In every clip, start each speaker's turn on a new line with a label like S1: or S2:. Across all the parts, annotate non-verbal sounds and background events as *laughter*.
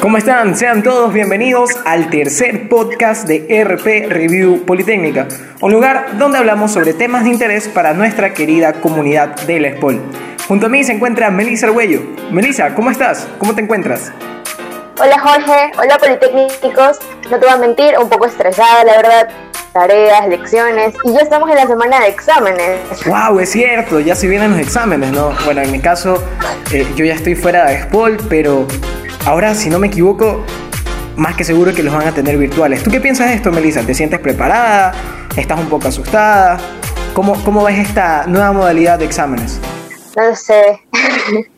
S1: ¿Cómo están? Sean todos bienvenidos al tercer podcast de RP Review Politécnica, un lugar donde hablamos sobre temas de interés para nuestra querida comunidad de la SPOL. Junto a mí se encuentra Melissa Arguello. Melissa, ¿cómo estás? ¿Cómo te encuentras?
S2: Hola Jorge, hola Politécnicos. No te voy a mentir, un poco estresada, la verdad. Tareas, lecciones y ya estamos en la semana de exámenes.
S1: ¡Wow! Es cierto, ya se vienen los exámenes, ¿no? Bueno, en mi caso, eh, yo ya estoy fuera de SPOL, pero Ahora, si no me equivoco, más que seguro que los van a tener virtuales. ¿Tú qué piensas de esto, Melissa? ¿Te sientes preparada? ¿Estás un poco asustada? ¿Cómo, cómo ves esta nueva modalidad de exámenes?
S2: No sé. *laughs*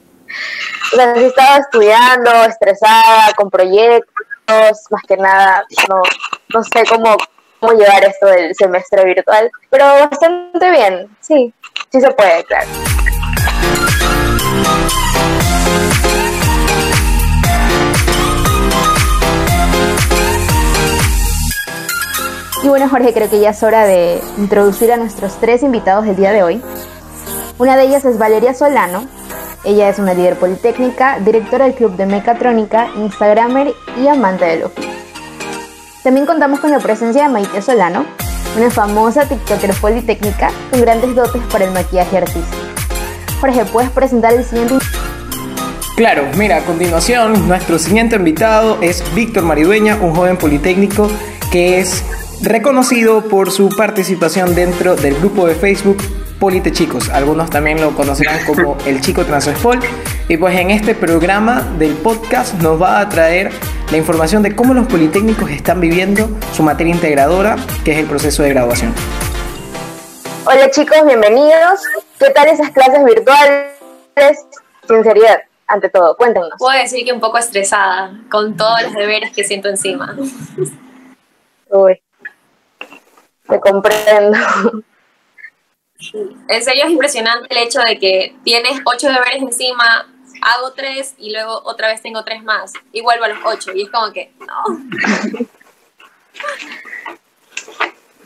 S2: o sea, sí estaba estudiando, estresada, con proyectos, más que nada, no, no sé cómo, cómo llevar esto del semestre virtual, pero bastante bien, sí, sí se puede, claro. Y bueno, Jorge, creo que ya es hora de introducir a nuestros tres invitados del día de hoy. Una de ellas es Valeria Solano. Ella es una líder politécnica, directora del Club de Mecatrónica, Instagramer y amante de lo También contamos con la presencia de Maite Solano, una famosa TikToker politécnica con grandes dotes para el maquillaje artístico. Jorge, ¿puedes presentar el siguiente
S1: Claro, mira, a continuación nuestro siguiente invitado es Víctor Maridueña, un joven politécnico que es reconocido por su participación dentro del grupo de Facebook Polite Chicos. Algunos también lo conocerán como *laughs* el Chico Transespol. Y pues en este programa del podcast nos va a traer la información de cómo los politécnicos están viviendo su materia integradora, que es el proceso de graduación.
S2: Hola chicos, bienvenidos. ¿Qué tal esas clases virtuales? Sinceridad, ante todo, cuéntenos.
S3: Puedo decir que un poco estresada con todos los deberes que siento encima.
S2: Uy, te comprendo.
S3: En serio es impresionante el hecho de que tienes ocho deberes encima, hago tres y luego otra vez tengo tres más y vuelvo a los ocho y es como que no.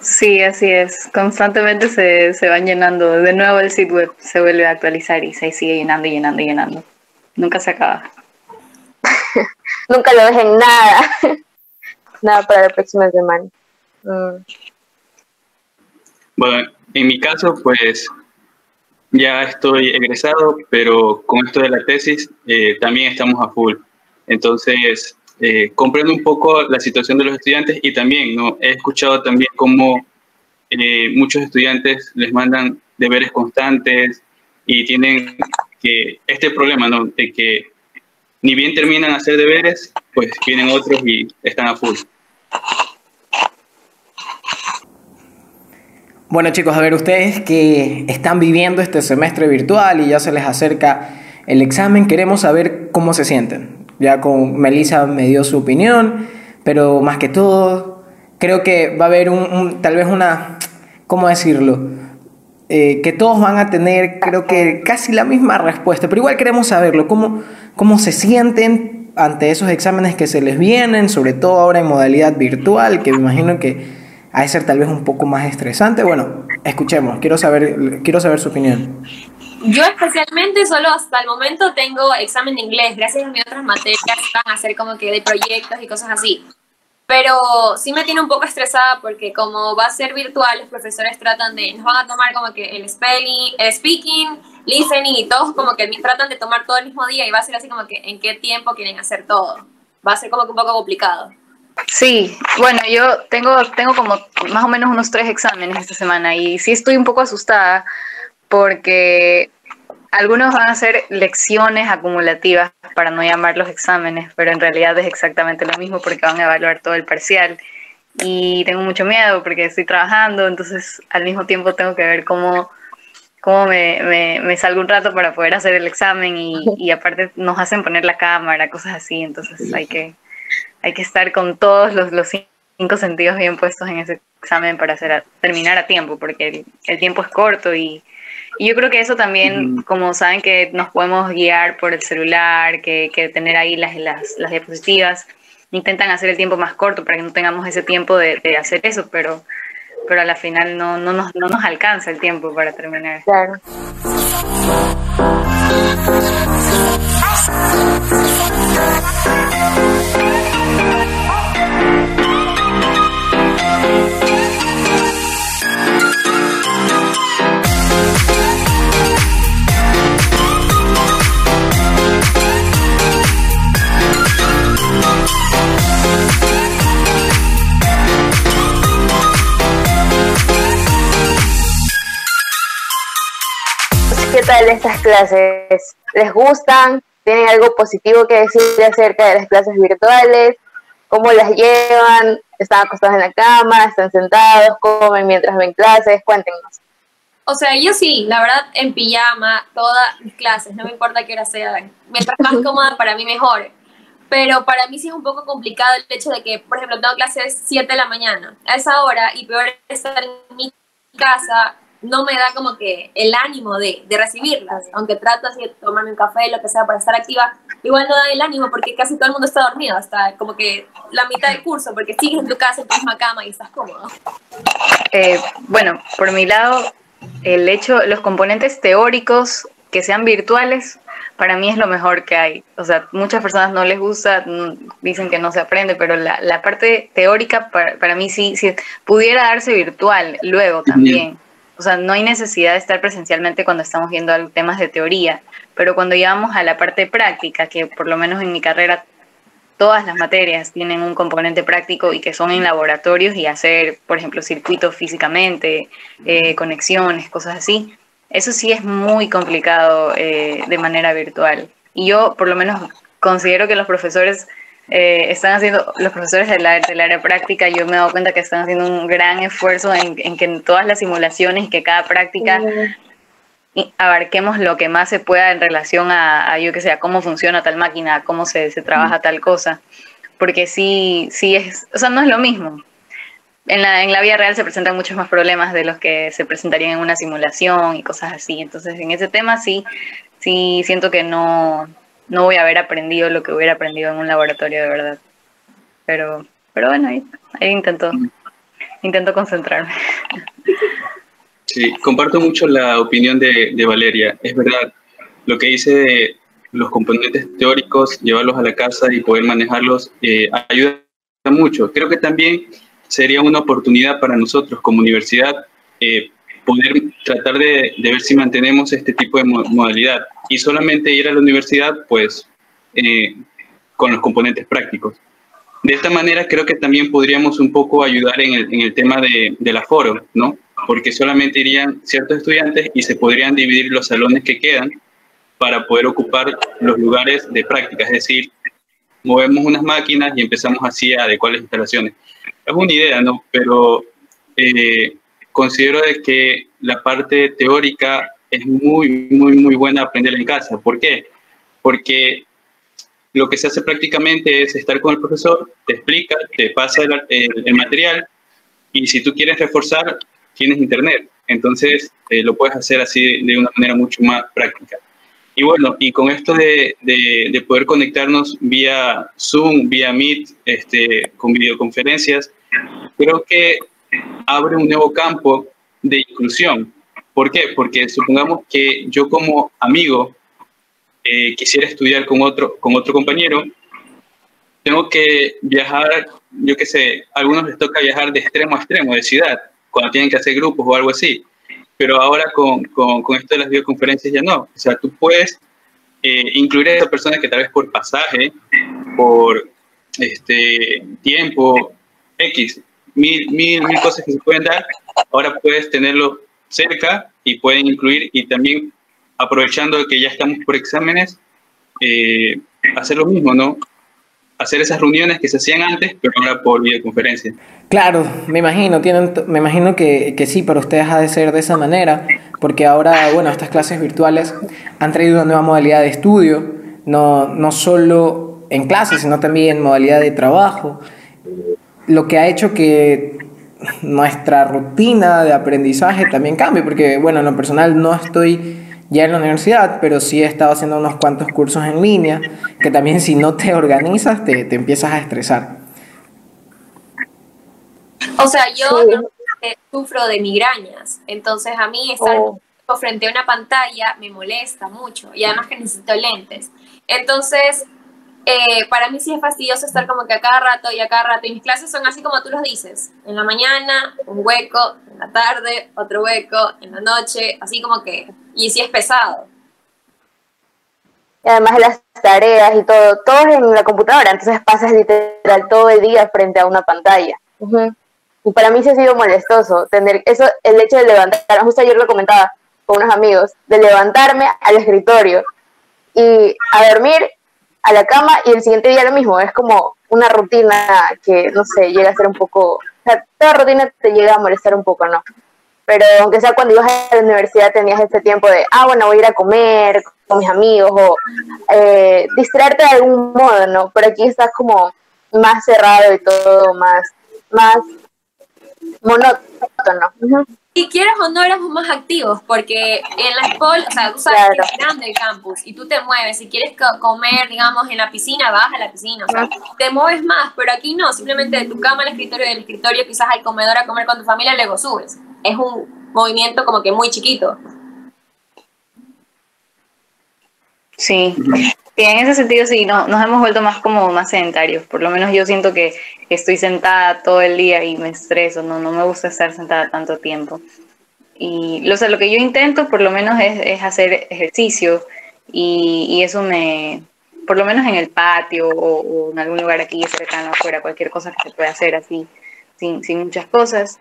S4: Sí, así es. Constantemente se, se van llenando. De nuevo el sitio web se vuelve a actualizar y se sigue llenando y llenando y llenando. Nunca se acaba. *laughs*
S2: Nunca lo dejen nada. *laughs* nada para la próxima semana. Mm.
S5: Bueno, en mi caso, pues ya estoy egresado, pero con esto de la tesis eh, también estamos a full. Entonces, eh, comprendo un poco la situación de los estudiantes y también ¿no? he escuchado también cómo eh, muchos estudiantes les mandan deberes constantes y tienen que este problema ¿no? de que ni bien terminan a hacer deberes, pues vienen otros y están a full.
S1: Bueno chicos, a ver, ustedes que están viviendo este semestre virtual y ya se les acerca el examen, queremos saber cómo se sienten. Ya con Melissa me dio su opinión, pero más que todo, creo que va a haber un, tal vez una, ¿cómo decirlo? Eh, que todos van a tener, creo que casi la misma respuesta, pero igual queremos saberlo, cómo, cómo se sienten ante esos exámenes que se les vienen, sobre todo ahora en modalidad virtual, que me imagino que ha de ser tal vez un poco más estresante. Bueno, escuchemos, quiero saber, quiero saber su opinión.
S3: Yo especialmente solo hasta el momento tengo examen de inglés, gracias a mis otras materias van a ser como que de proyectos y cosas así. Pero sí me tiene un poco estresada porque como va a ser virtual, los profesores tratan de, nos van a tomar como que el spelling, el speaking, listening y todos como que tratan de tomar todo el mismo día y va a ser así como que en qué tiempo quieren hacer todo. Va a ser como que un poco complicado.
S4: Sí, bueno, yo tengo, tengo como más o menos unos tres exámenes esta semana y sí estoy un poco asustada porque algunos van a ser lecciones acumulativas para no llamar los exámenes, pero en realidad es exactamente lo mismo porque van a evaluar todo el parcial. Y tengo mucho miedo porque estoy trabajando, entonces al mismo tiempo tengo que ver cómo, cómo me, me, salgo un rato para poder hacer el examen y, y aparte nos hacen poner la cámara, cosas así, entonces hay que, hay que estar con todos los, los cinco sentidos bien puestos en ese examen para hacer terminar a tiempo, porque el, tiempo es corto y, yo creo que eso también, como saben que nos podemos guiar por el celular, que, que tener ahí las, las, las, diapositivas, intentan hacer el tiempo más corto para que no tengamos ese tiempo de, de hacer eso, pero, pero a la final no, no, nos, no nos alcanza el tiempo para terminar.
S2: Claro. Tal estas clases? ¿Les gustan? ¿Tienen algo positivo que decir acerca de las clases virtuales? ¿Cómo las llevan? ¿Están acostados en la cama? ¿Están sentados? ¿Comen mientras ven clases? Cuéntenos.
S3: O sea, yo sí, la verdad, en pijama, todas mis clases, no me importa qué hora sean. Mientras más *laughs* cómoda, para mí mejor. Pero para mí sí es un poco complicado el hecho de que, por ejemplo, tengo clases 7 de la mañana, a esa hora, y peor estar en mi casa, no me da como que el ánimo de, de recibirlas, aunque trato así de tomarme un café, lo que sea, para estar activa, igual no da el ánimo porque casi todo el mundo está dormido, hasta como que la mitad del curso, porque sigues en tu casa, en tu misma cama y estás cómodo.
S4: Eh, bueno, por mi lado, el hecho, los componentes teóricos que sean virtuales, para mí es lo mejor que hay. O sea, muchas personas no les gusta, dicen que no se aprende, pero la, la parte teórica para, para mí sí, sí, pudiera darse virtual luego también. O sea, no hay necesidad de estar presencialmente cuando estamos viendo temas de teoría, pero cuando llegamos a la parte práctica, que por lo menos en mi carrera todas las materias tienen un componente práctico y que son en laboratorios y hacer, por ejemplo, circuitos físicamente, eh, conexiones, cosas así. Eso sí es muy complicado eh, de manera virtual. Y yo, por lo menos, considero que los profesores eh, están haciendo, los profesores del área, del área práctica, yo me he dado cuenta que están haciendo un gran esfuerzo en, que en todas las simulaciones, que cada práctica abarquemos lo que más se pueda en relación a, yo que sé, cómo funciona tal máquina, cómo se, se trabaja tal cosa, porque sí, sí es, o sea, no es lo mismo. En la, en la vida real se presentan muchos más problemas de los que se presentarían en una simulación y cosas así. Entonces, en ese tema sí, sí siento que no, no voy a haber aprendido lo que hubiera aprendido en un laboratorio de verdad. Pero, pero bueno, ahí, ahí intento, intento concentrarme.
S5: Sí, comparto mucho la opinión de, de, Valeria. Es verdad, lo que dice de los componentes teóricos, llevarlos a la casa y poder manejarlos, eh, ayuda mucho. Creo que también sería una oportunidad para nosotros como universidad eh, poder tratar de, ver si mantenemos este tipo de modalidad y solamente ir a la universidad pues eh, con los componentes prácticos. De esta manera creo que también podríamos un poco ayudar en el, en el tema de, del aforo, ¿no? Porque solamente irían ciertos estudiantes y se podrían dividir los salones que quedan para poder ocupar los lugares de práctica, es decir, movemos unas máquinas y empezamos así a adecuar las instalaciones. Es una idea, ¿no? Pero eh, considero de que la parte teórica es muy, muy, muy buena aprender en casa. ¿Por qué? Porque lo que se hace prácticamente es estar con el profesor, te explica, te pasa el, material y si tú quieres reforzar, tienes internet. Entonces eh, lo puedes hacer así de una manera mucho más práctica. Y bueno, y con esto de, de, poder conectarnos vía Zoom, vía Meet, este, con videoconferencias, creo que abre un nuevo campo de inclusión. ¿Por qué? Porque supongamos que yo como amigo eh, quisiera estudiar con otro, con otro compañero, tengo que viajar, yo qué sé, a algunos les toca viajar de extremo a extremo de ciudad, cuando tienen que hacer grupos o algo así. Pero ahora con, con, con esto de las videoconferencias ya no. O sea, tú puedes eh, incluir a esa persona que tal vez por pasaje, por este, tiempo, X, mil, mil, mil cosas que se pueden dar, ahora puedes tenerlo cerca y pueden incluir y también aprovechando que ya estamos por exámenes, eh, hacer lo mismo, ¿no? Hacer esas reuniones que se hacían antes, pero ahora por videoconferencia.
S1: Claro, me imagino, tienen, me imagino que, que sí, para ustedes ha de ser de esa manera, porque ahora, bueno, estas clases virtuales han traído una nueva modalidad de estudio, no, no solo en clases, sino también en modalidad de trabajo lo que ha hecho que nuestra rutina de aprendizaje también cambie, porque bueno, en lo personal no estoy ya en la universidad, pero sí he estado haciendo unos cuantos cursos en línea, que también si no te organizas te, te empiezas a estresar.
S3: O sea, yo sufro de migrañas, entonces a mí estar oh. frente a una pantalla me molesta mucho y además que necesito lentes. Entonces, eh, para mí sí es fastidioso estar como que a cada rato y a cada rato. Y mis clases son así como tú los dices. En la mañana, un hueco, en la tarde, otro hueco, en la noche, así como que... Y sí es pesado.
S2: Y además las tareas y todo, todo es en la computadora, entonces pasas literal todo el día frente a una pantalla. Y para mí sí ha sido molestoso tener eso, el hecho de levantar, justo ayer lo comentaba, con unos amigos, de levantarme al escritorio y a dormir a la cama y el siguiente día lo mismo. Es como una rutina que, no sé, llega a ser un poco, toda rutina te llega a molestar un poco, ¿no? Pero aunque sea cuando ibas a la universidad tenías este tiempo de, ah, bueno, voy a ir a comer con mis amigos o eh, distraerte de algún modo, ¿no? Pero aquí estás como más cerrado y todo, más, más monótono.
S3: Y quieres o no éramos más activos, porque en la escuela, o sea, tú sabes que es grande el campus y tú te mueves. Si quieres comer, digamos, en la piscina, vas a la piscina, o sea, te mueves más, pero aquí no, simplemente de tu cama al escritorio, del escritorio quizás al comedor a comer con tu familia, luego subes. Es un movimiento como que muy chiquito.
S4: Sí, en ese sentido sí, no, nos hemos vuelto más como más sedentarios. Por lo menos yo siento que estoy sentada todo el día y me estreso, no, no me gusta estar sentada tanto tiempo. Y lo, lo que yo intento por lo menos es, hacer ejercicio y, eso me, por lo menos en el patio o, en algún lugar aquí cercano afuera, cualquier cosa que se pueda hacer así, sin, sin muchas cosas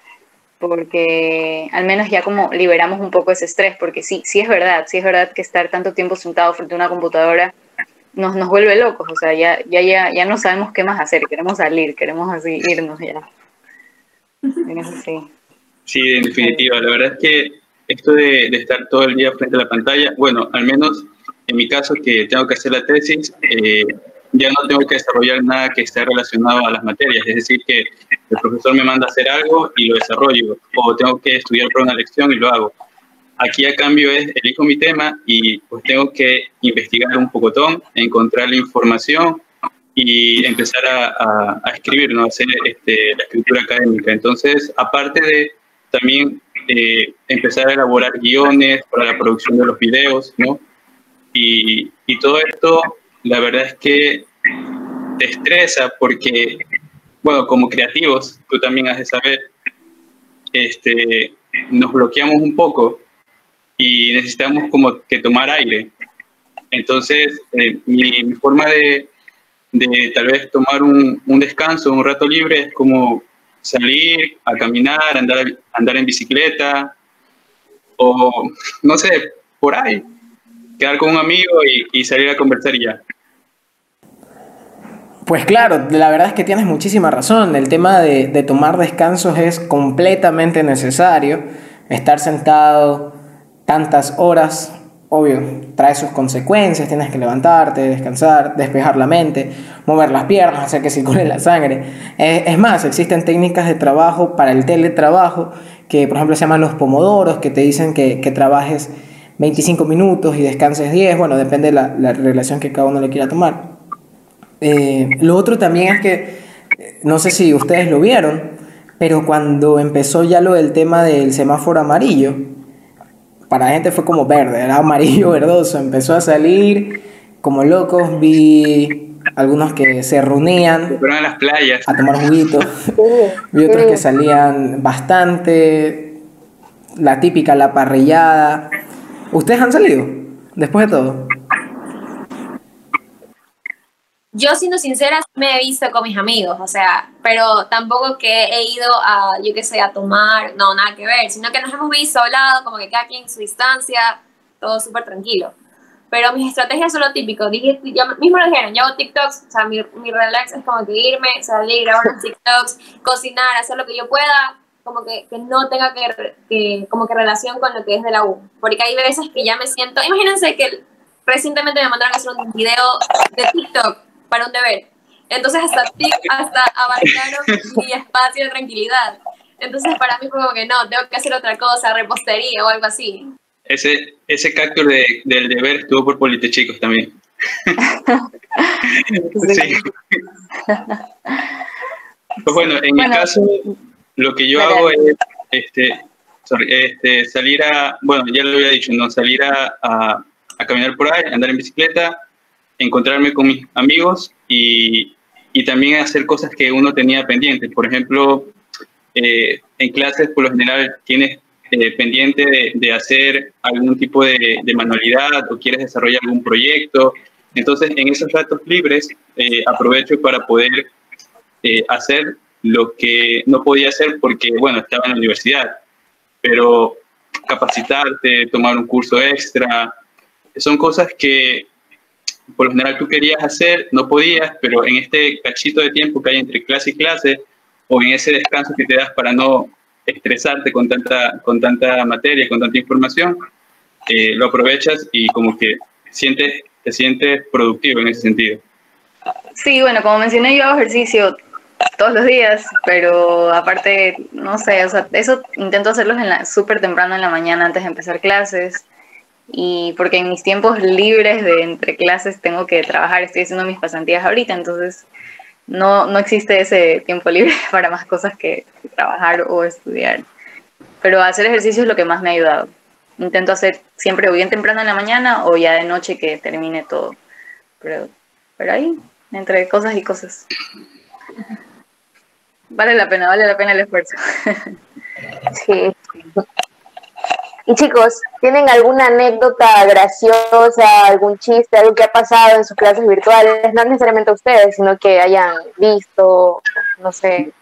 S4: porque al menos ya como liberamos un poco ese estrés, porque sí, sí es verdad, sí es verdad que estar tanto tiempo sentado frente a una computadora nos, nos vuelve locos, o sea, ya, ya, ya, ya no sabemos qué más hacer, queremos salir, queremos así irnos ya.
S5: sí. sí, en definitiva, la verdad es que esto de, de, estar todo el día frente a la pantalla, bueno, al menos en mi caso que tengo que hacer la tesis, eh, ya no tengo que desarrollar nada que esté relacionado a las materias, es decir, que el profesor me manda a hacer algo y lo desarrollo, o tengo que estudiar para una lección y lo hago. Aquí a cambio es, elijo mi tema y pues tengo que investigar un pocotón, encontrar la información y empezar a, a, escribir, ¿no? hacer este, la escritura académica. Entonces, aparte de también eh, empezar a elaborar guiones para la producción de los videos, ¿no? Y, y todo esto la verdad es que te estresa porque, bueno, como creativos, tú también has de saber, este, nos bloqueamos un poco y necesitamos como que tomar aire. Entonces, eh, mi, forma de, de, tal vez tomar un, un, descanso, un rato libre, es como salir a caminar, andar, andar en bicicleta o, no sé, por ahí, quedar con un amigo y, y salir a conversar ya.
S1: Pues claro, la verdad es que tienes muchísima razón. El tema de, tomar descansos es completamente necesario. Estar sentado tantas horas, obvio, trae sus consecuencias. Tienes que levantarte, descansar, despejar la mente, mover las piernas, hacer que circule la sangre. Es, más, existen técnicas de trabajo para el teletrabajo que, por ejemplo, se llaman los pomodoros, que te dicen que, trabajes 25 minutos y descanses 10. Bueno, depende de la, la relación que cada uno le quiera tomar. Eh, lo otro también es que, no sé si ustedes lo vieron, pero cuando empezó ya lo del tema del semáforo amarillo, para la gente fue como verde, era amarillo *laughs* verdoso, empezó a salir como locos, vi algunos que se reunían
S5: a las playas
S1: a tomar juguitos, *laughs* vi otros que salían bastante, la típica, la parrillada. ¿Ustedes han salido después de todo?
S3: Yo siendo sincera me he visto con mis amigos, o sea, pero tampoco que he ido a, yo qué sé, a tomar, no, nada que ver, sino que nos hemos visto, hablado, como que cada quien en su distancia, todo súper tranquilo. Pero mis estrategias son lo típico, dije, yo mismo lo dijeron, yo hago TikToks, o sea, mi, mi relax es como que irme, salir, grabar TikToks, cocinar, hacer lo que yo pueda, como que, que no tenga que, que, como que relación con lo que es de la U. Porque hay veces que ya me siento, imagínense que recientemente me mandaron a hacer un video de TikTok para un deber. Entonces hasta, *laughs* hasta abarcaron mi espacio de tranquilidad. Entonces para mí fue como que no, tengo que hacer otra cosa, repostería o algo así.
S5: Ese, ese cactus de, del deber estuvo por Politechicos también. *laughs* sí. Pues bueno, en mi caso, lo que yo hago es este, este, salir a, bueno, ya lo había dicho, no salir a, a, a caminar por ahí, andar en bicicleta, encontrarme con mis amigos y, y también hacer cosas que uno tenía pendientes. Por ejemplo, eh, en clases por lo general tienes eh, pendiente de, de, hacer algún tipo de, de, manualidad o quieres desarrollar algún proyecto. Entonces, en esos ratos libres eh, aprovecho para poder hacer lo que no podía hacer porque, bueno, estaba en la universidad. Pero capacitarte, tomar un curso extra. Son cosas que por lo general tú querías hacer, no podías, pero en este cachito de tiempo que hay entre clase y clase, o en ese descanso que te das para no estresarte con tanta, con tanta materia, con tanta información, eh, lo aprovechas y como que sientes, te sientes productivo en ese sentido.
S4: Sí, bueno, como mencioné, yo ejercicio todos los días, pero aparte, no sé, o sea, eso intento hacerlo súper temprano en la mañana antes de empezar clases y porque en mis tiempos libres de entre clases tengo que trabajar, estoy haciendo mis pasantías ahorita, entonces no, no existe ese tiempo libre *laughs* para más cosas que trabajar o estudiar. Pero hacer ejercicio es lo que más me ha ayudado. Intento hacer siempre o bien temprano en la mañana o ya de noche que termine todo. Pero, pero ahí, entre cosas y cosas. Vale la pena, vale la pena el esfuerzo. *laughs*
S2: Sí. Y chicos, ¿tienen alguna anécdota graciosa, algún chiste, algo que ha pasado en sus clases virtuales? No necesariamente ustedes, sino que hayan visto, no sé.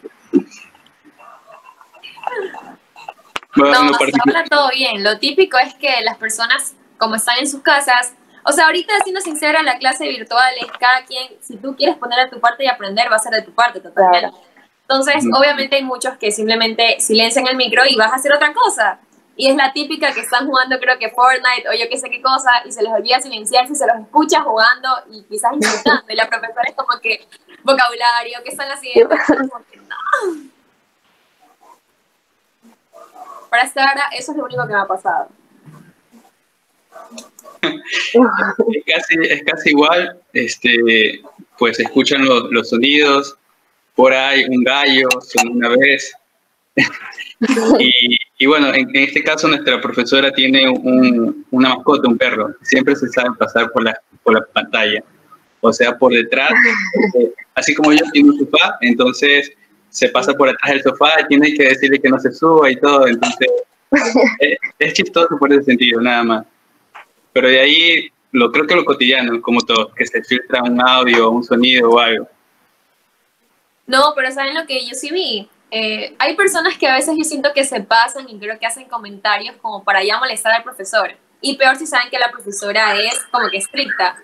S3: no, ahora todo bien. Lo típico es que las personas, como están en sus casas, o sea, ahorita siendo sincera, la clase virtual es cada quien, si tú quieres poner a tu parte y aprender, va a ser de tu parte totalmente. Entonces, obviamente hay muchos que simplemente silencian el micro y vas a hacer otra cosa. Y es la típica que están jugando, creo que Fortnite o yo qué sé qué cosa, y se les olvida silenciar si se los escucha jugando y quizás insultando. *laughs* y la profesora es como que, vocabulario, ¿qué están haciendo? *laughs* Como que, no. Para estar eso es lo único que me ha pasado. *laughs*
S5: es, casi, es casi igual, este, pues escuchan los, los sonidos, por ahí un gallo, son una vez. y, y bueno, en, este caso nuestra profesora tiene un, una mascota, un perro. Siempre se sabe pasar por la, por la pantalla. O sea, por detrás, *laughs* así como yo tengo un sofá, entonces se pasa por detrás del sofá y tiene que decirle que no se suba y todo. Entonces, *laughs* es, es, chistoso por ese sentido, nada más. Pero de ahí, lo creo que lo cotidiano, como todo, que se filtra un audio, un sonido o algo.
S3: No, pero ¿saben lo que yo sí vi? Eh, hay personas que a veces yo siento que se pasan y creo que hacen comentarios como para ya molestar al profesor. Y peor si saben que la profesora es como que estricta.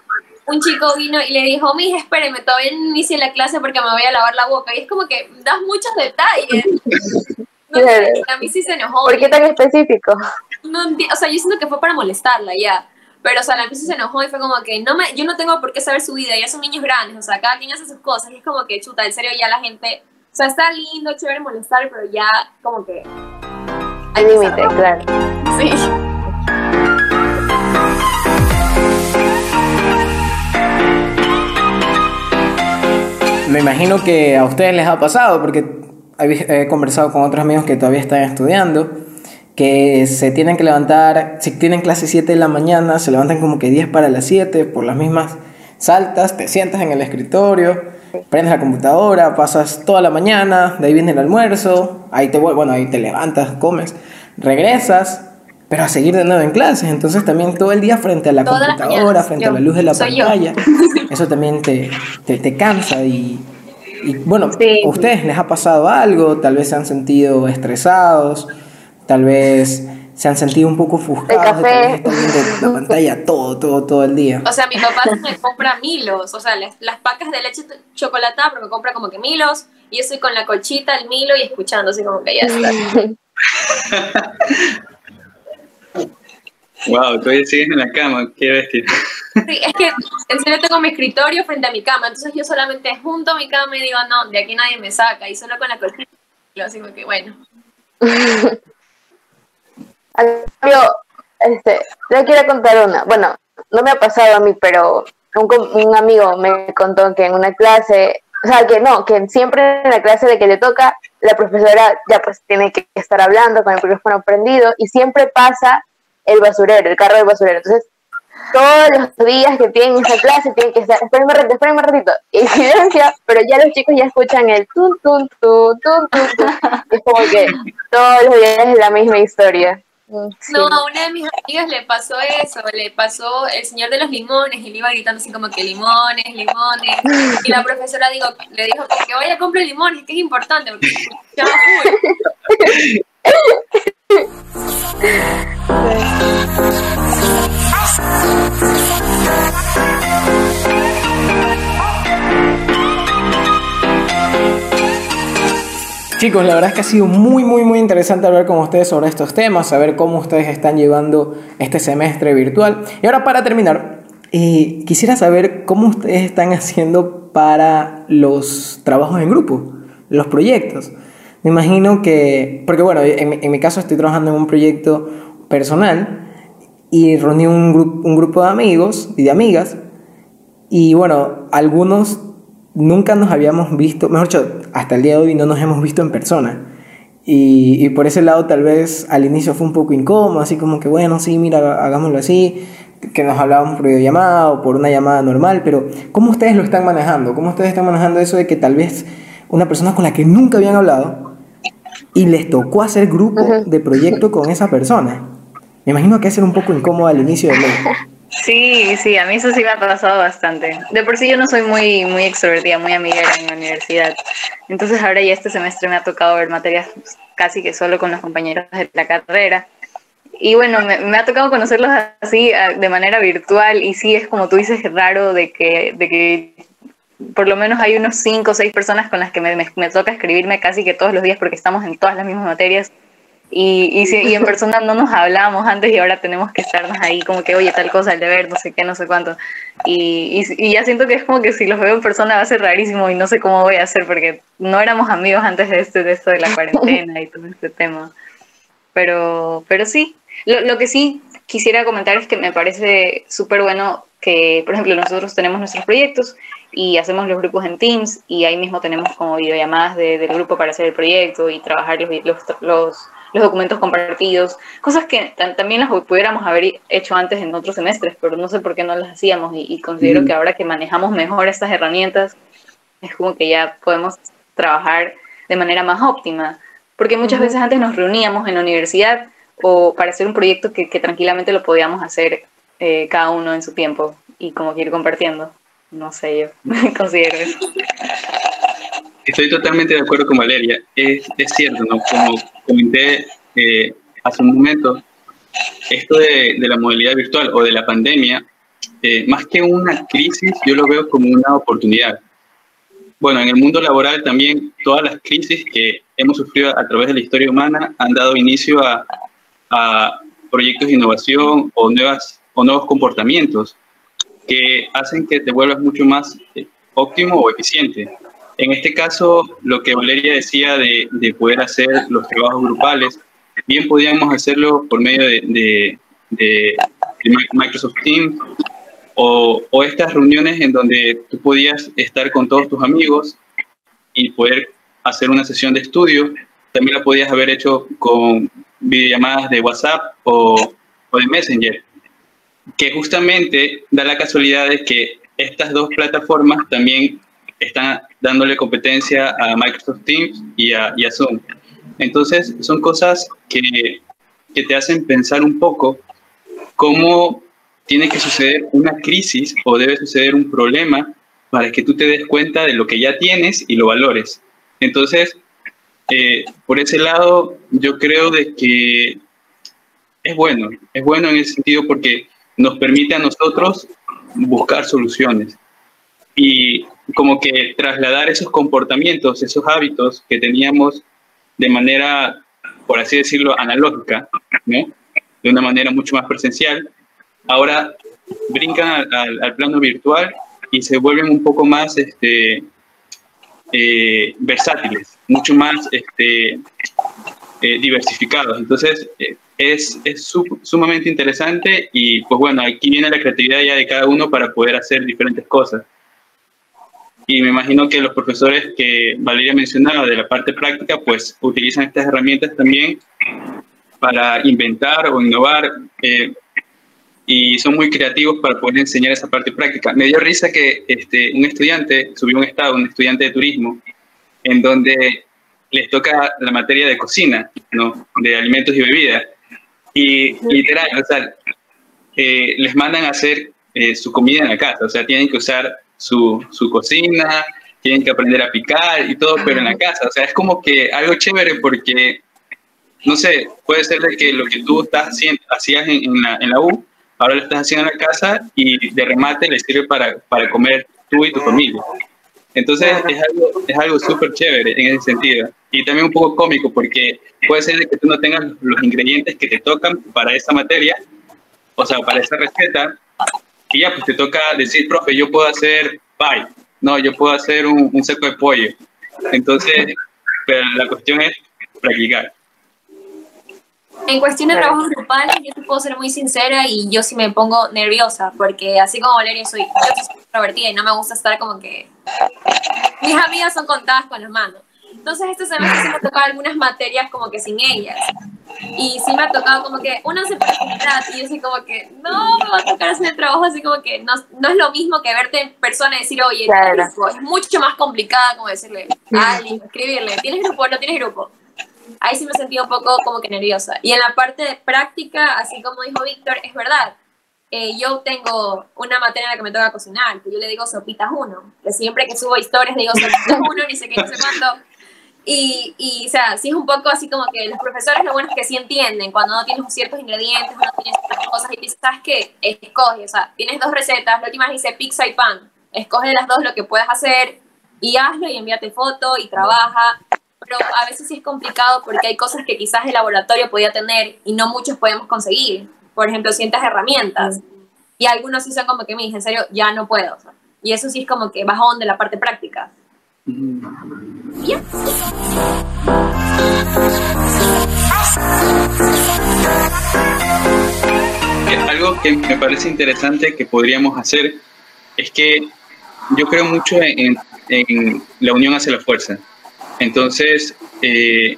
S3: Un chico vino y le dijo, mija, espéreme, todavía no inicie la clase porque me voy a lavar la boca. Y es como que das muchos detalles. *laughs* No a mí sí se enojó.
S2: ¿Por qué tan específico?
S3: No, o sea, yo siento que fue para molestarla ya. Pero, o sea, la se enojó y fue como que no me, yo no tengo por qué saber su vida, ya son niños grandes, o sea, cada quien hace sus cosas. Y es como que, chuta, en serio, ya la gente sea, está lindo, chévere molestar, pero ya como que...
S2: Hay límite, claro.
S3: Sí.
S1: Me imagino que a ustedes les ha pasado, porque he conversado con otros amigos que todavía están estudiando, que se tienen que levantar, si tienen clase 7 de la mañana, se levantan como que 10 para las 7 por las mismas saltas, te sientas en el escritorio Prendes la computadora, pasas toda la mañana, de ahí viene el almuerzo, ahí te bueno, ahí te levantas, comes, regresas, pero a seguir de nuevo en clases. Entonces también todo el día frente a la computadora, frente a la luz de la pantalla, *laughs* eso también te, te, cansa y, bueno, ¿a ustedes les ha pasado algo? Tal vez se han sentido estresados, tal vez se han sentido un poco ofuscados de la pantalla todo, todo, todo el día.
S3: O sea, mi papá me compra milos, o sea, las, pacas de leche chocolatada, pero me compra como que milos, y yo estoy con la colchita, el milo y escuchando, así como que ya está. *laughs*
S5: wow, todavía sigues en la cama, qué bestia.
S3: Sí, es que en serio tengo mi escritorio frente a mi cama, entonces yo solamente junto a mi cama y digo, no, de aquí nadie me saca, y solo con la colchita, así como que bueno. *laughs*
S2: Yo, este, le quiero contar una. Bueno, no me ha pasado a mí, pero un, un amigo me contó que en una clase, o sea, que no, que siempre en la clase de que le toca, la profesora ya pues tiene que estar hablando con el micrófono prendido y siempre pasa el basurero, el carro del basurero. Entonces, todos los días que tienen esa clase tienen que estar, espérenme un ratito, espérenme un ratito, y *laughs* silencia, pero ya los chicos ya escuchan el tun, tun, tun, tun, tun, tun. Es como que todos los días es la misma historia.
S3: No, a una de mis amigas le pasó eso, le pasó el señor de los limones y le iba gritando así como que limones, limones. Y la profesora digo, le dijo que vaya a comprar limones, que es importante porque *laughs*
S1: Chicos, la verdad es que ha sido muy, muy, muy interesante hablar con ustedes sobre estos temas, saber cómo ustedes están llevando este semestre virtual. Y ahora para terminar, eh, quisiera saber cómo ustedes están haciendo para los trabajos en grupo, los proyectos. Me imagino que, porque bueno, en, en mi caso estoy trabajando en un proyecto personal y reuní un, grupo un grupo de amigos y de amigas y bueno, algunos nunca nos habíamos visto, mejor dicho, hasta el día de hoy no nos hemos visto en persona. Y, y, por ese lado tal vez al inicio fue un poco incómodo, así como que bueno, sí, mira, hagámoslo así, que nos hablábamos por videollamada o por una llamada normal, pero ¿cómo ustedes lo están manejando? ¿Cómo ustedes están manejando eso de que tal vez una persona con la que nunca habían hablado y les tocó hacer grupo de proyecto con esa persona? Me imagino que es ser un poco incómodo al inicio del mes.
S4: Sí, sí, a mí eso sí me ha pasado bastante. De por sí yo no soy muy, muy extrovertida, muy amiguera en la universidad. Entonces ahora ya este semestre me ha tocado ver materias casi que solo con los compañeros de la carrera. Y bueno, me, ha tocado conocerlos así de manera virtual y sí es como tú dices raro de que, de que por lo menos hay unos cinco o seis personas con las que me, me toca escribirme casi que todos los días porque estamos en todas las mismas materias y, y, si, y, en *laughs* persona no nos hablábamos antes y ahora tenemos que estarnos ahí como que, oye, tal cosa, el deber, no sé qué, no sé cuánto. Y, y, y, ya siento que es como que si los veo en persona va a ser rarísimo y no sé cómo voy a hacer porque no éramos amigos antes de, este, de esto de la cuarentena y todo este tema. Pero, pero sí, lo, lo que sí quisiera comentar es que me parece súper bueno que, por ejemplo, nosotros tenemos nuestros proyectos y hacemos los grupos en Teams y ahí mismo tenemos como videollamadas de, del grupo para hacer el proyecto y trabajar los, los, los los documentos compartidos, cosas que también las pudiéramos haber hecho antes en otros semestres, pero no sé por qué no las hacíamos y, y considero mm. que ahora que manejamos mejor estas herramientas, es como que ya podemos trabajar de manera más óptima, porque muchas -huh. veces antes nos reuníamos en la universidad o para hacer un proyecto que, que tranquilamente lo podíamos hacer eh, cada uno en su tiempo y como que ir compartiendo. No sé, yo *laughs* considero eso.
S5: Estoy totalmente de acuerdo con Valeria. Es, es cierto, ¿no? Como comenté eh, hace un momento, esto de, de, la modalidad virtual o de la pandemia, eh, más que una crisis, yo lo veo como una oportunidad. Bueno, en el mundo laboral también todas las crisis que hemos sufrido a través de la historia humana han dado inicio a, a proyectos de innovación o, nuevas, o nuevos comportamientos que hacen que te vuelvas mucho más eh, óptimo o eficiente. En este caso, lo que Valeria decía de, de, poder hacer los trabajos grupales, bien podíamos hacerlo por medio de, de, de Microsoft Teams o, o, estas reuniones en donde tú podías estar con todos tus amigos y poder hacer una sesión de estudio. También la podías haber hecho con videollamadas de WhatsApp o, o de Messenger, que justamente da la casualidad de que estas dos plataformas también están dándole competencia a Microsoft Teams y a, Zoom. Entonces, son cosas que, que, te hacen pensar un poco cómo tiene que suceder una crisis o debe suceder un problema para que tú te des cuenta de lo que ya tienes y lo valores. Entonces, eh, por ese lado, yo creo de que es bueno, es bueno en ese sentido porque nos permite a nosotros buscar soluciones. Y como que trasladar esos comportamientos, esos hábitos que teníamos de manera, por así decirlo, analógica, de una manera mucho más presencial, ahora brincan al, plano virtual y se vuelven un poco más este, eh, versátiles, mucho más este, eh, diversificados. Entonces, eh, es, sumamente interesante y pues bueno, aquí viene la creatividad ya de cada uno para poder hacer diferentes cosas y me imagino que los profesores que Valeria mencionaba de la parte práctica, pues utilizan estas herramientas también para inventar o innovar eh, y son muy creativos para poder enseñar esa parte práctica. Me dio risa que este, un estudiante subió un estado, un estudiante de turismo, en donde les toca la materia de cocina, ¿no? de alimentos y bebidas. Y literal, o sea, eh, les mandan a hacer eh, su comida en la casa, o sea, tienen que usar su, su, cocina, tienen que aprender a picar y todo, pero en la casa. O sea, es como que algo chévere porque no sé, puede ser de que lo que tú estás haciendo, hacías en, en, la, en la U, ahora lo estás haciendo en la casa y de remate le sirve para, para comer tú y tu familia. Entonces es algo, es algo súper chévere en ese sentido. Y también un poco cómico porque puede ser de que tú no tengas los ingredientes que te tocan para esa materia, o sea, para esa receta, y ya pues te toca decir, profe, yo puedo hacer pie, no, yo puedo hacer un, un seco de pollo. Entonces, pero la cuestión es practicar.
S3: En cuestión de trabajos grupales, yo te puedo ser muy sincera y yo sí me pongo nerviosa, porque así como Valeria soy, yo soy extrovertida y no me gusta estar como que... Mis amigas son contadas con las manos. Entonces este semestre sí me tocado algunas materias como que sin ellas. Y sí me ha tocado como que una se presentar y yo así como que, no, me va a tocar hacer el trabajo así como que no, no es lo mismo que verte en persona y decir, oye,
S2: Claro.
S3: es mucho más complicada como decirle a alguien, escribirle, ¿tienes grupo no tienes grupo? ahí sí me sentí un poco como que nerviosa. Y en la parte de práctica, así como dijo Víctor, es verdad. Eh, yo tengo una materia en la que me toca cocinar, que yo le digo sopitas uno, que siempre que subo historias le digo sopitas uno, ni sé qué, no sé cuánto. Y, y, o sea, sí es un poco así como que los profesores lo bueno es que sí entienden cuando no tienes ciertos ingredientes, no tienes ciertas cosas, y ¿sabes qué? Escoge, o sea, tienes dos recetas, la última hice pizza y pan, escoge las dos lo que puedas hacer y hazlo y envíate foto y trabaja pero a veces sí es complicado porque hay cosas que quizás el laboratorio podía tener y no muchos podemos conseguir. Por ejemplo, ciertas herramientas. Y algunos sí son como que me dicen, en serio, ya no puedo. y eso sí es como que bajón de la parte práctica.
S5: Algo que me parece interesante que podríamos hacer es que yo creo mucho en, en la unión hacia la fuerza. Entonces, eh,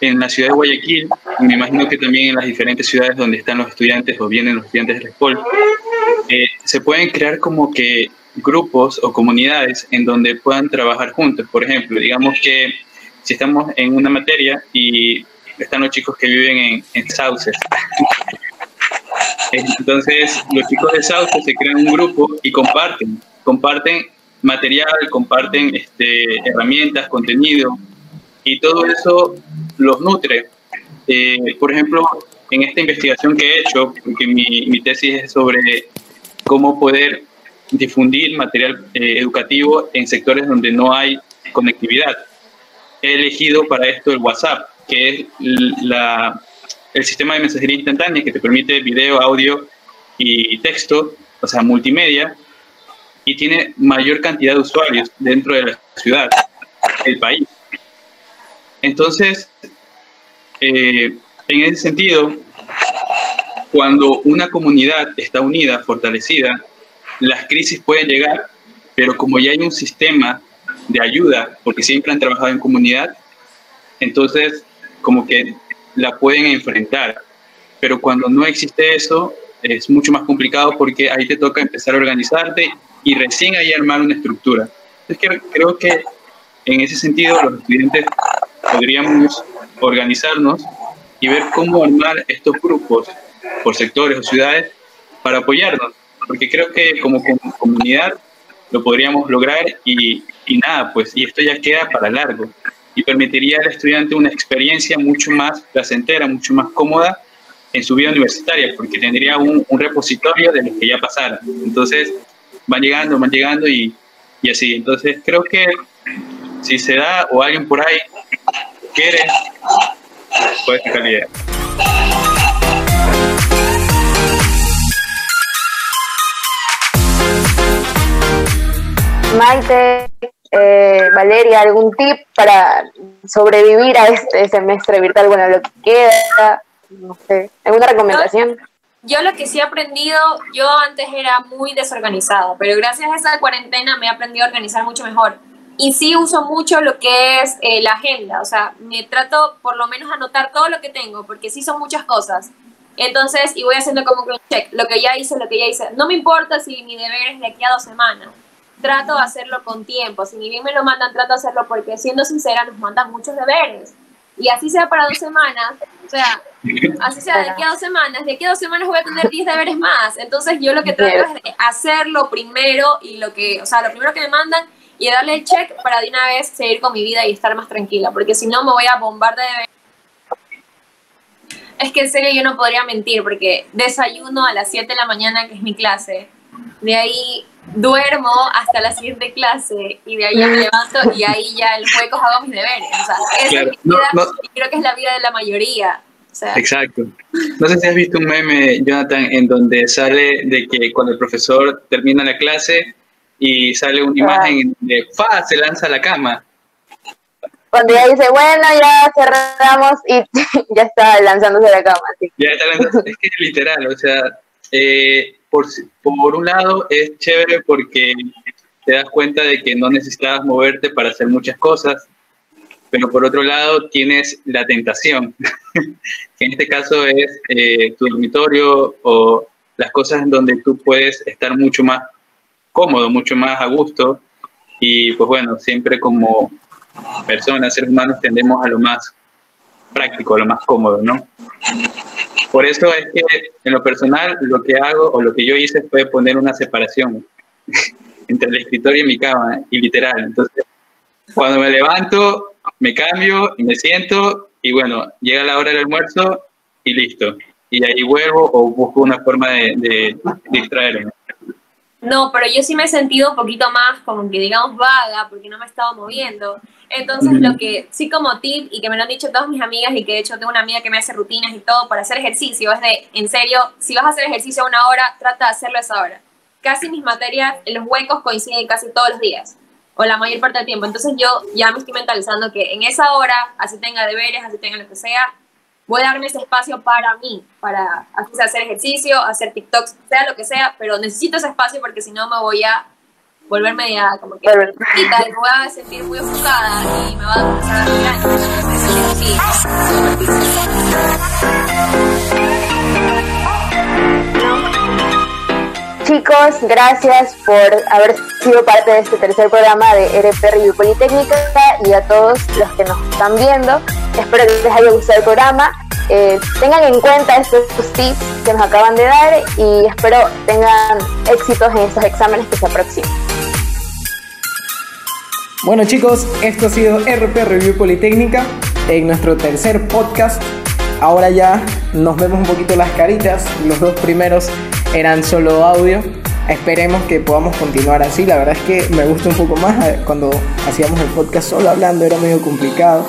S5: en la ciudad de Guayaquil, me imagino que también en las diferentes ciudades donde están los estudiantes o vienen los estudiantes de la escuela, eh, se pueden crear como que grupos o comunidades en donde puedan trabajar juntos. Por ejemplo, digamos que si estamos en una materia y están los chicos que viven en, en Sauces. Entonces, los chicos de Sauces se crean un grupo y comparten, comparten material, comparten este, herramientas, contenido, y todo eso los nutre. Eh, por ejemplo, en esta investigación que he hecho, porque mi, mi tesis es sobre cómo poder difundir material eh, educativo en sectores donde no hay conectividad. He elegido para esto el WhatsApp, que es la, el sistema de mensajería instantánea que te permite video, audio y texto, o sea, multimedia, y tiene mayor cantidad de usuarios dentro de la ciudad, el país. Entonces, eh, en ese sentido, cuando una comunidad está unida, fortalecida, las crisis pueden llegar, pero como ya hay un sistema de ayuda, porque siempre han trabajado en comunidad, entonces como que la pueden enfrentar. Pero cuando no existe eso, es mucho más complicado porque ahí te toca empezar a organizarte y recién ahí armar una estructura. Entonces creo que en ese sentido los estudiantes podríamos organizarnos y ver cómo armar estos grupos por sectores o ciudades para apoyarnos, porque creo que como comunidad lo podríamos lograr y, y nada, pues, y esto ya queda para largo y permitiría al estudiante una experiencia mucho más placentera, mucho más cómoda en su vida universitaria, porque tendría un, un repositorio de lo que ya pasara. Entonces, van llegando, van llegando y, y así. Entonces, creo que si se da o alguien por ahí quiere, puede sacar
S2: Maite, eh, Valeria, ¿algún tip para sobrevivir a este semestre virtual? Bueno, lo que queda, no sé, ¿alguna recomendación?
S3: Yo lo que sí he aprendido, yo antes era muy desorganizada, pero gracias a esa cuarentena me he aprendido a organizar mucho mejor. Y sí uso mucho lo que es eh, la agenda, o sea, me trato por lo menos anotar todo lo que tengo, porque sí son muchas cosas. Entonces, y voy haciendo como un check, lo que ya hice, lo que ya hice. No me importa si mi deber es de aquí a dos semanas, trato de hacerlo con tiempo. Si ni bien me lo mandan, trato de hacerlo porque, siendo sincera, nos mandan muchos deberes. Y así sea para dos semanas, o sea, así sea de aquí a dos semanas, de aquí a dos semanas voy a tener 10 deberes más. Entonces yo lo que trato es de hacerlo primero y lo que, o sea, lo primero que me mandan y darle el check para de una vez seguir con mi vida y estar más tranquila, porque si no me voy a bombar de deberes Es que en serio yo no podría mentir porque desayuno a las 7 de la mañana, que es mi clase. De ahí duermo hasta la siguiente clase y de ahí ya me levanto y ahí ya el juego hago mis deberes. O sea, esa es mi vida y creo que es la vida de la mayoría.
S5: Exacto. No sé si has visto un meme, Jonathan, en donde sale de que cuando el profesor termina la clase y sale una imagen de ¡fa! se lanza a la cama.
S2: Cuando ya dice, bueno, ya cerramos y *laughs* ya está lanzándose a la cama.
S5: Ya está lanzándose. es que es literal, o sea, eh, por, por un lado es chévere porque te das cuenta de que no necesitabas moverte para hacer muchas cosas, pero por otro lado tienes la tentación, *laughs* que en este caso es eh, tu dormitorio o las cosas en donde tú puedes estar mucho más cómodo, mucho más a gusto. Y pues bueno, siempre como personas, seres humanos, tendemos a lo más práctico, a lo más cómodo, ¿no? Por eso es que en lo personal lo que hago o lo que yo hice fue poner una separación *laughs* entre el escritorio y mi cama, y literal. Entonces, cuando me levanto, me cambio me siento y bueno, llega la hora del almuerzo y listo. Y ahí vuelvo o busco una forma de, distraerme.
S3: No, pero yo sí me he sentido un poquito más como que digamos vaga porque no me he estado moviendo. Entonces lo que sí como tip y que me lo han dicho todas mis amigas y que de hecho tengo una amiga que me hace rutinas y todo para hacer ejercicio es de, en serio, si vas a hacer ejercicio a una hora, trata de hacerlo a esa hora. Casi mis materias, los huecos coinciden casi todos los días o la mayor parte del tiempo. Entonces yo ya me estoy mentalizando que en esa hora, así tenga deberes, así tenga lo que sea, voy a darme ese espacio para mí, para hacer ejercicio, hacer TikToks, sea lo que sea, pero necesito ese espacio porque si no me voy a volverme ya como que y me voy a sentir muy enfocada y me va a
S2: Chicos, gracias por haber sido parte de este tercer programa de RP Review Politécnica y a todos los que nos están viendo. Espero que les haya gustado el programa. Eh, tengan en cuenta estos tips que nos acaban de dar y espero tengan éxitos en estos exámenes que se aproximan.
S1: Bueno chicos, esto ha sido RP Review Politécnica en nuestro tercer podcast. Ahora ya nos vemos un poquito las caritas. Los dos primeros eran solo audio. Esperemos que podamos continuar así. La verdad es que me gusta un poco más eh, cuando hacíamos el podcast solo hablando, era medio complicado.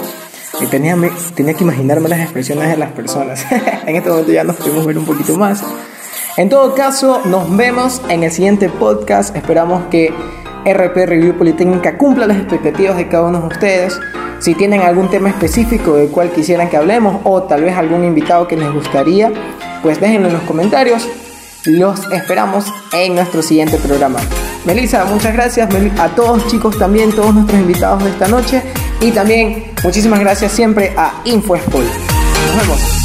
S1: Y tenía, tenía que imaginarme las expresiones de las personas. *laughs* en este momento ya nos podemos ver un poquito más. En todo caso, nos vemos en el siguiente podcast. Esperamos que RP Review Politécnica cumpla las expectativas de cada uno de ustedes. Si tienen algún tema específico del cual quisieran que hablemos o tal vez algún invitado que les gustaría, pues déjenlo en los comentarios. Los esperamos en nuestro siguiente programa. Melissa, muchas gracias a todos chicos también, todos nuestros invitados de esta noche y también muchísimas gracias siempre a InfoSchool. Nos vemos.